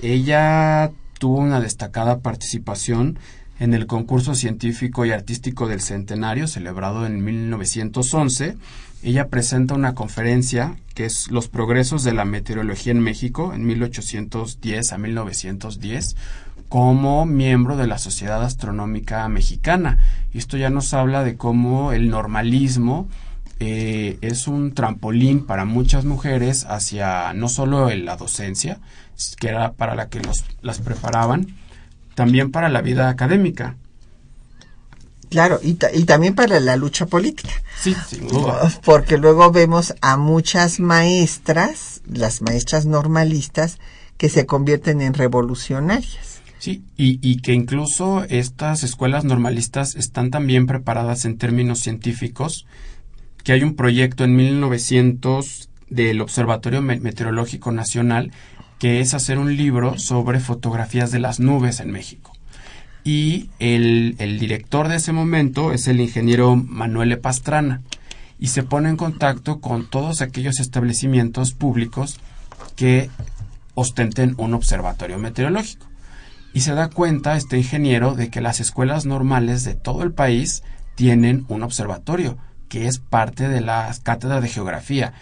Ella tuvo una destacada participación en el concurso científico y artístico del Centenario, celebrado en 1911, ella presenta una conferencia que es Los progresos de la meteorología en México en 1810 a 1910 como miembro de la Sociedad Astronómica Mexicana. Esto ya nos habla de cómo el normalismo eh, es un trampolín para muchas mujeres hacia no solo la docencia, que era para la que los, las preparaban, también para la vida académica. Claro, y, y, también para la lucha política. Sí, sin duda. *laughs* Porque luego vemos a muchas maestras, las maestras normalistas, que se convierten en revolucionarias. Sí, y, y que incluso estas escuelas normalistas están también preparadas en términos científicos, que hay un proyecto en 1900 del Observatorio Meteorológico Nacional que es hacer un libro sobre fotografías de las nubes en México y el, el, director de ese momento es el ingeniero Manuel Pastrana y se pone en contacto con todos aquellos establecimientos públicos que ostenten un observatorio meteorológico. Y se da cuenta este ingeniero de que las escuelas normales de todo el país tienen un observatorio, que es parte de las cátedras de geografía.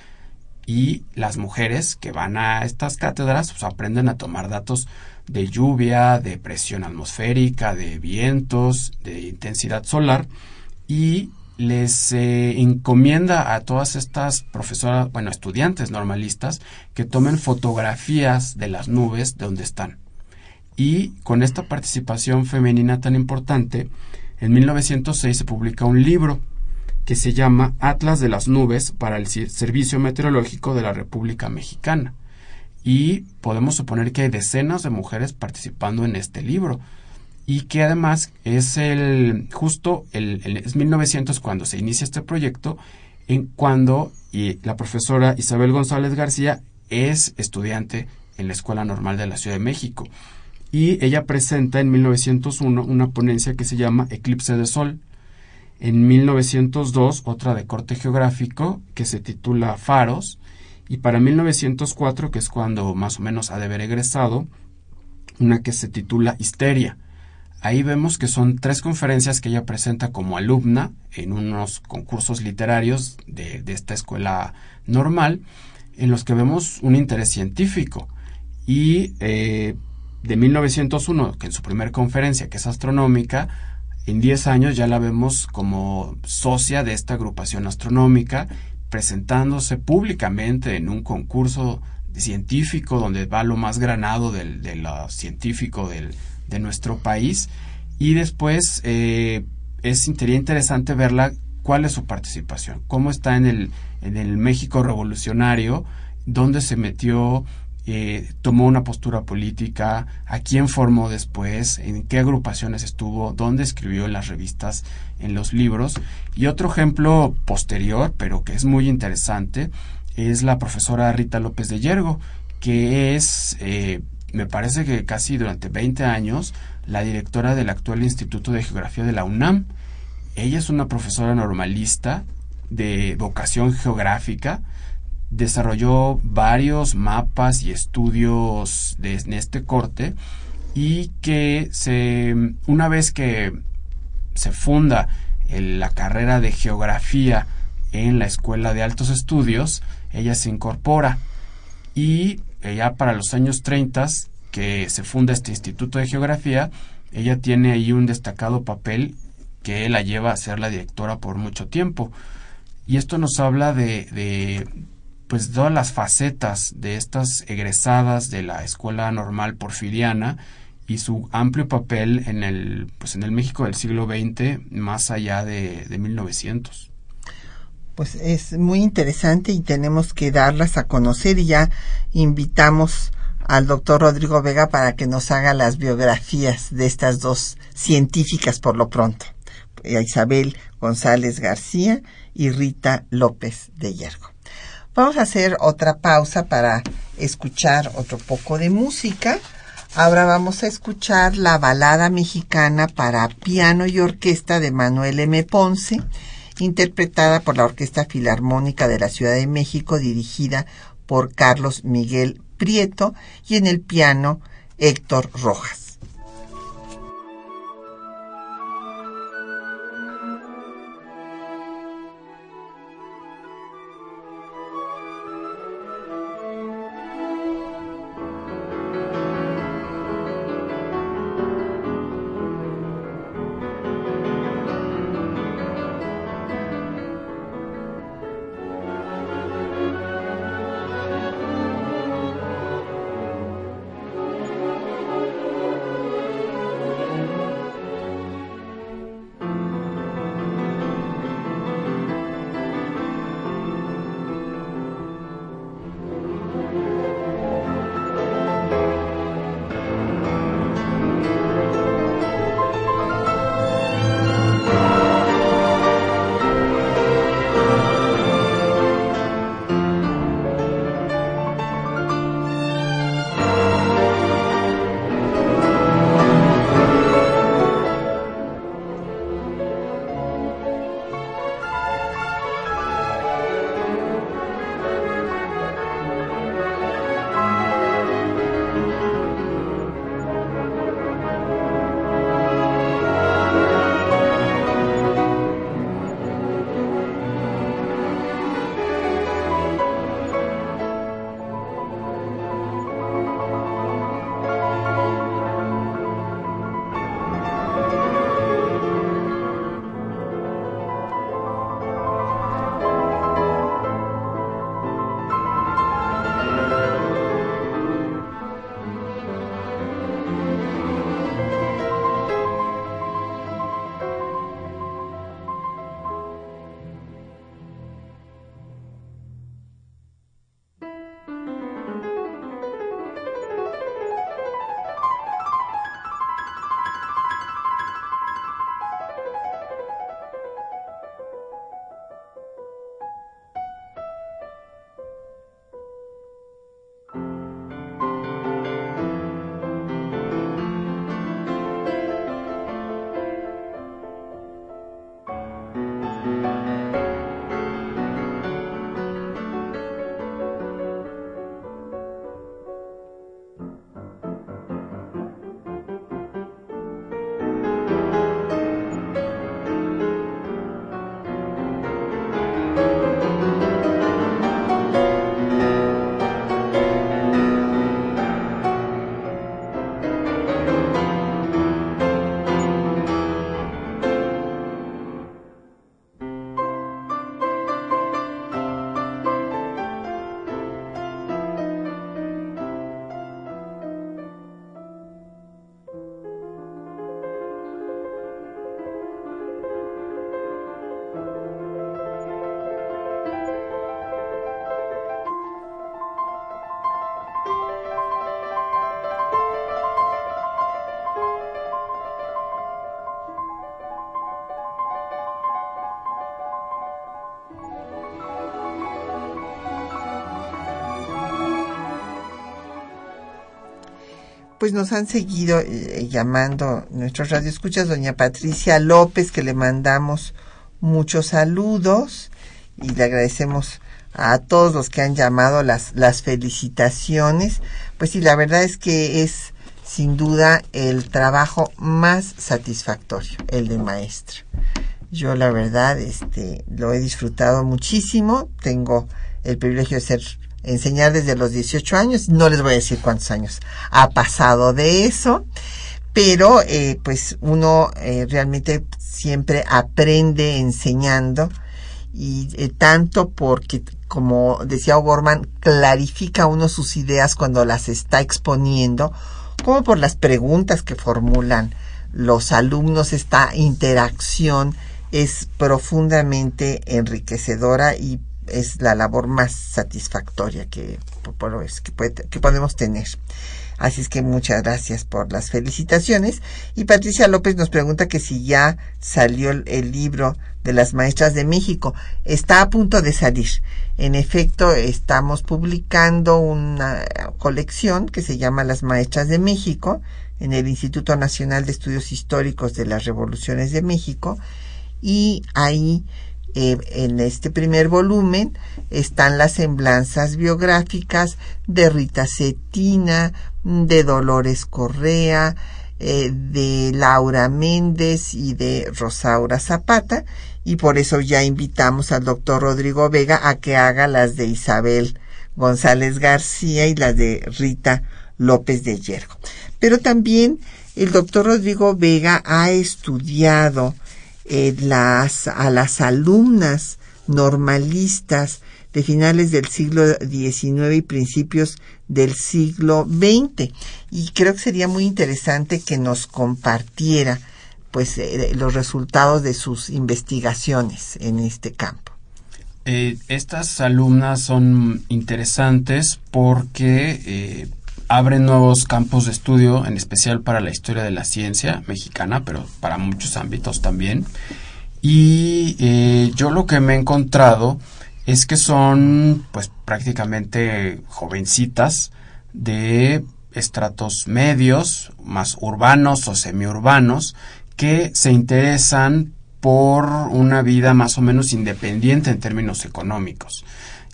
Y las mujeres que van a estas cátedras pues, aprenden a tomar datos de lluvia, de presión atmosférica, de vientos, de intensidad solar y les eh, encomienda a todas estas profesoras, bueno, estudiantes normalistas, que tomen fotografías de las nubes de donde están. Y con esta participación femenina tan importante, en 1906 se publica un libro que se llama Atlas de las Nubes para el Servicio Meteorológico de la República Mexicana. Y podemos suponer que hay decenas de mujeres participando en este libro y que además es el justo el, es 1900 cuando se inicia este proyecto en cuando y la profesora Isabel González García es estudiante en la Escuela Normal de la Ciudad de México y ella presenta en 1901 una ponencia que se llama Eclipse de Sol. En 1902 otra de corte geográfico que se titula Faros y para 1904 que es cuando más o menos ha de haber egresado una que se titula Histeria Ahí vemos que son tres conferencias que ella presenta como alumna en unos concursos literarios de, esta escuela normal, en los que vemos un interés científico. Y eh, de 1901, que en su primera conferencia, que es astronómica, en 10 años ya la vemos como socia de esta agrupación astronómica, presentándose públicamente en un concurso científico donde va lo más granado del, científico del, de nuestro país. Y después eh, es, sería interesante verla cuál es su participación, cómo está en el, en el México revolucionario, dónde se metió, eh, tomó una postura política, a quién formó después, en qué agrupaciones estuvo, dónde escribió en las revistas, en los libros. Y otro ejemplo posterior, pero que es muy interesante, es la profesora Rita López de Yergo, que es eh, me parece que casi durante 20 años, la directora del actual Instituto de Geografía de la UNAM. Ella es una profesora normalista de vocación geográfica, desarrolló varios mapas y estudios de, este corte y que se, una vez que se funda la carrera de geografía en la Escuela de Altos Estudios, ella se incorpora y ya para los años 30 que se funda este Instituto de Geografía, ella tiene ahí un destacado papel que la lleva a ser la directora por mucho tiempo. Y esto nos habla de pues todas las facetas de estas egresadas de la Escuela Normal Porfiriana y su amplio papel en el, pues en el México del siglo XX, más allá de, de 1900 pues es muy interesante y tenemos que darlas a conocer y ya invitamos al doctor Rodrigo Vega para que nos haga las biografías de estas dos científicas por lo pronto, Isabel González García y Rita López de Yergo. Vamos a hacer otra pausa para escuchar otro poco de música. Ahora vamos a escuchar la balada mexicana para piano y orquesta de Manuel M. Ponce interpretada por la Orquesta Filarmónica de la Ciudad de México, dirigida por Carlos Miguel Prieto, y en el piano Héctor Rojas. Pues nos han seguido eh, llamando nuestros radioescuchas, doña Patricia López, que le mandamos muchos saludos y le agradecemos a todos los que han llamado las, las felicitaciones. Pues sí, la verdad es que es sin duda el trabajo más satisfactorio, el de maestra. Yo la verdad este lo he disfrutado muchísimo, tengo el privilegio de ser enseñar desde los 18 años, no les voy a decir cuántos años ha pasado de eso, pero eh, pues uno eh, realmente siempre aprende enseñando y eh, tanto porque como decía O'Gorman clarifica uno sus ideas cuando las está exponiendo como por las preguntas que formulan los alumnos. Esta interacción es profundamente enriquecedora y es la labor más satisfactoria que, que, podemos tener. Así es que muchas gracias por las felicitaciones. Y Patricia López nos pregunta que si ya salió el, libro de las maestras de México. Está a punto de salir. En efecto, estamos publicando una colección que se llama Las Maestras de México en el Instituto Nacional de Estudios Históricos de las Revoluciones de México. Y ahí eh, en este primer volumen están las semblanzas biográficas de Rita Cetina, de Dolores Correa, eh, de Laura Méndez y de Rosaura Zapata, y por eso ya invitamos al doctor Rodrigo Vega a que haga las de Isabel González García y las de Rita López de Yergo. Pero también el doctor Rodrigo Vega ha estudiado eh, las, a las alumnas normalistas de finales del siglo XIX y principios del siglo XX. Y creo que sería muy interesante que nos compartiera pues eh, los resultados de sus investigaciones en este campo. Eh, estas alumnas son interesantes porque abren nuevos campos de estudio, en especial para la historia de la ciencia mexicana, pero para muchos ámbitos también. Y eh, yo lo que me he encontrado es que son pues prácticamente jovencitas de estratos medios, más urbanos o semiurbanos, que se interesan por una vida más o menos independiente en términos económicos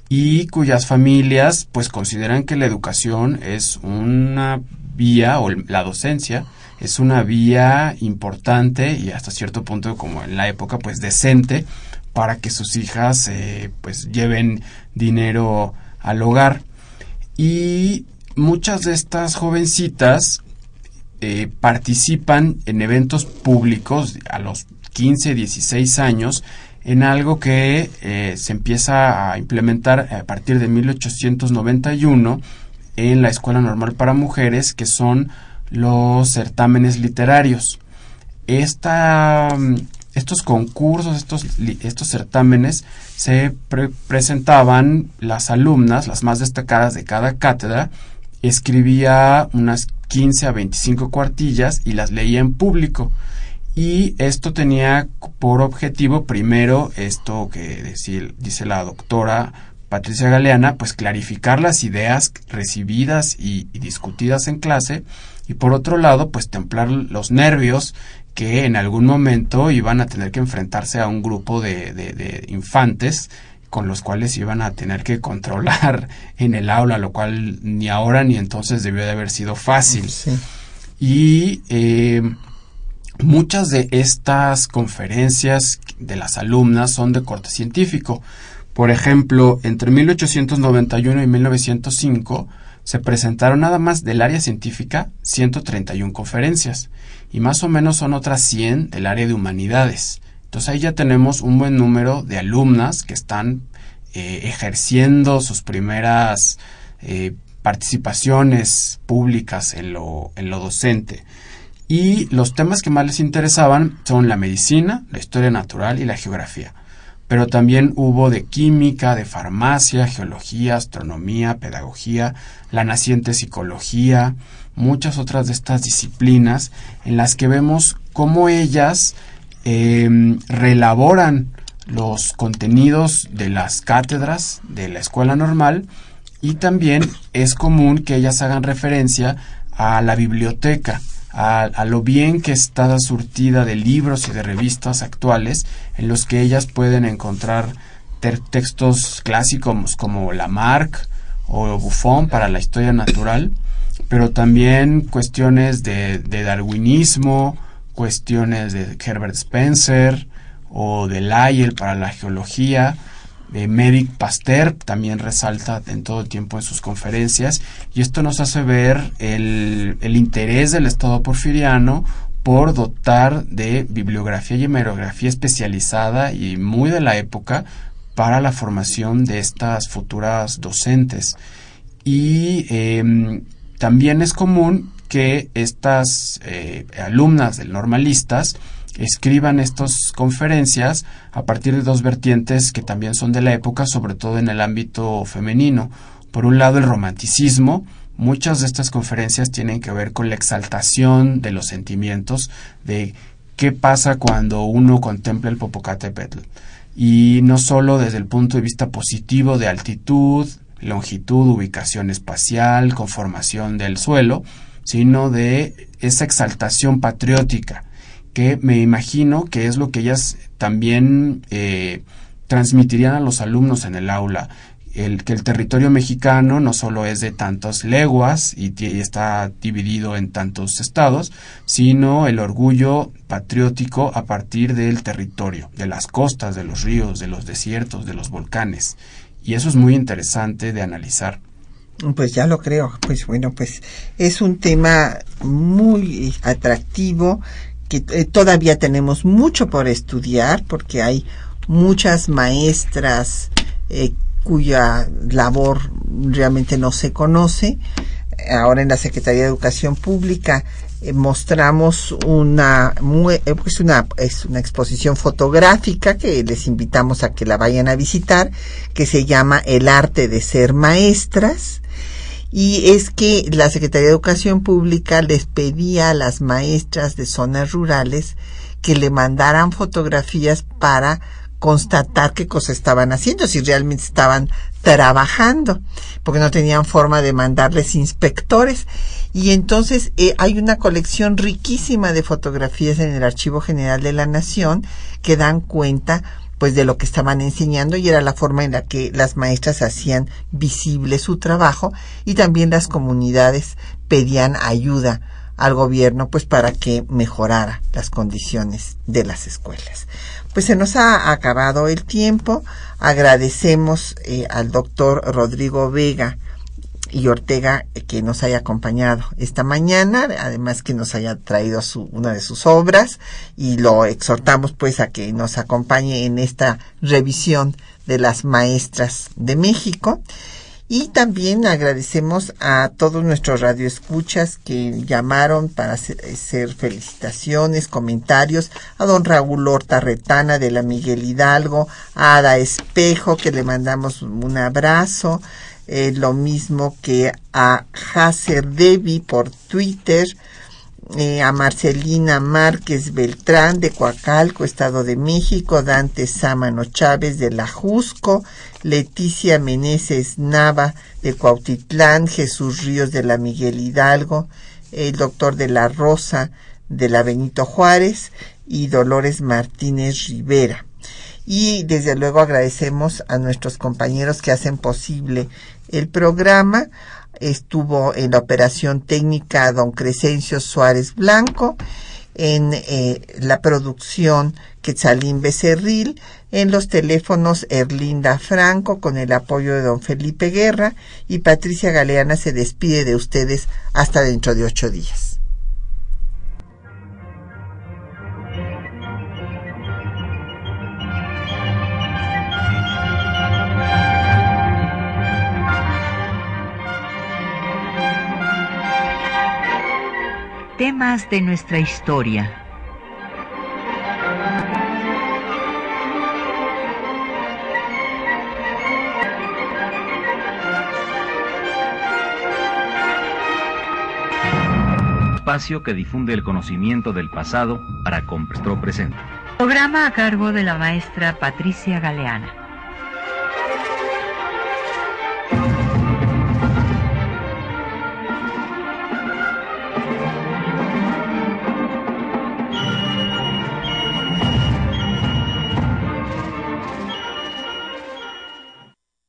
y cuyas familias pues consideran que la educación es una vía o la docencia es una vía importante y hasta cierto punto como en la época pues decente para que sus hijas eh, pues lleven dinero al hogar. Y muchas de estas jovencitas eh, participan en eventos públicos a los 15, 16 años en algo que eh, se empieza a implementar a partir de 1891 en la Escuela Normal para Mujeres, que son los certámenes literarios. Esta, estos concursos, estos, estos certámenes, se presentaban las alumnas, las más destacadas de cada cátedra, escribía unas 15 a 25 cuartillas y las leía en público. Y esto tenía por objetivo, primero, esto que dice la doctora Patricia Galeana, pues clarificar las ideas recibidas y, discutidas en clase, y por otro lado, pues templar los nervios que en algún momento iban a tener que enfrentarse a un grupo de, de, infantes con los cuales iban a tener que controlar *laughs* en el aula, lo cual ni ahora ni entonces debió de haber sido fácil. Y eh, Muchas de estas conferencias de las alumnas son de corte científico. Por ejemplo, entre 1891 y 1905 se presentaron nada más del área científica 131 conferencias y más o menos son otras 100 del área de humanidades. Entonces ahí ya tenemos un buen número de alumnas que están eh, ejerciendo sus primeras eh, participaciones públicas en lo, en lo docente. Y los temas que más les interesaban son la medicina, la historia natural y la geografía. Pero también hubo de química, de farmacia, geología, astronomía, pedagogía, la naciente psicología, muchas otras de estas disciplinas en las que vemos cómo ellas em, relaboran los contenidos de las cátedras de la escuela normal y también es común que ellas hagan referencia a la biblioteca, a, lo bien que está surtida de libros y de revistas actuales en los que ellas pueden encontrar textos clásicos como Lamarck o Buffon para la historia natural, pero también cuestiones de, de darwinismo, cuestiones de Herbert Spencer o de Lyell para la geología, de Medic Pasteur también resalta en todo el tiempo en sus conferencias y esto nos hace ver el, el interés del Estado porfiriano por dotar de bibliografía y hemerografía especializada y muy de la época para la formación de estas futuras docentes. Y em, también es común que estas eh, alumnas del normalistas escriban estas conferencias a partir de dos vertientes que también son de la época, sobre todo en el ámbito femenino. Por un lado, el romanticismo. Muchas de estas conferencias tienen que ver con la exaltación de los sentimientos, de qué pasa cuando uno contempla el Popocatépetl. Y no solo desde el punto de vista positivo de altitud, longitud, ubicación espacial, conformación del suelo, sino de esa exaltación patriótica que me imagino que es lo que ellas también eh, transmitirían a los alumnos en el aula. El, que el territorio mexicano no solo es de tantas leguas y, está dividido en tantos estados, sino el orgullo patriótico a partir del territorio, de las costas, de los ríos, de los desiertos, de los volcanes. Y eso es muy interesante de analizar. Pues ya lo creo. Pues bueno, pues es un tema muy atractivo que eh, todavía tenemos mucho por estudiar porque hay muchas maestras eh, cuya labor realmente no se conoce. Ahora en la Secretaría de Educación Pública eh, mostramos una, pues una, es una exposición fotográfica que les invitamos a que la vayan a visitar, que se llama El arte de ser maestras y es que la Secretaría de Educación Pública les pedía a las maestras de zonas rurales que le mandaran fotografías para constatar qué cosas estaban haciendo, si realmente estaban trabajando, porque no tenían forma de mandarles inspectores. Y entonces eh, hay una colección riquísima de fotografías en el Archivo General de la Nación que dan cuenta pues de lo que estaban enseñando y era la forma en la que las maestras hacían visible su trabajo y también las comunidades pedían ayuda al gobierno pues para que mejorara las condiciones de las escuelas. Pues se nos ha acabado el tiempo. Agradecemos eh, al doctor Rodrigo Vega y Ortega eh, que nos haya acompañado esta mañana, además que nos haya traído una de sus obras y lo exhortamos pues a que nos acompañe en esta revisión de las maestras de México. Y también agradecemos a todos nuestros radioescuchas que llamaron para hacer felicitaciones, comentarios, a don Raúl Horta Retana de la Miguel Hidalgo, a Ada Espejo, que le mandamos un abrazo, eh, lo mismo que a Hacer Devi por Twitter, eh, a Marcelina Márquez Beltrán de Coacalco, Estado de México, Dante Sámano Chávez de La Jusco, Leticia Meneses Nava de Cuautitlán, Jesús Ríos de la Miguel Hidalgo, el doctor de la Rosa de la Benito Juárez y Dolores Martínez Rivera. Y desde luego agradecemos a nuestros compañeros que hacen posible el programa estuvo en la operación técnica don Crescencio Suárez Blanco, en eh, la producción Quetzalín Becerril, en los teléfonos Erlinda Franco con el apoyo de don Felipe Guerra y Patricia Galeana se despide de ustedes hasta dentro de ocho días. Temas de nuestra historia. Espacio que difunde el conocimiento del pasado para nuestro presente. Programa a cargo de la maestra Patricia Galeana.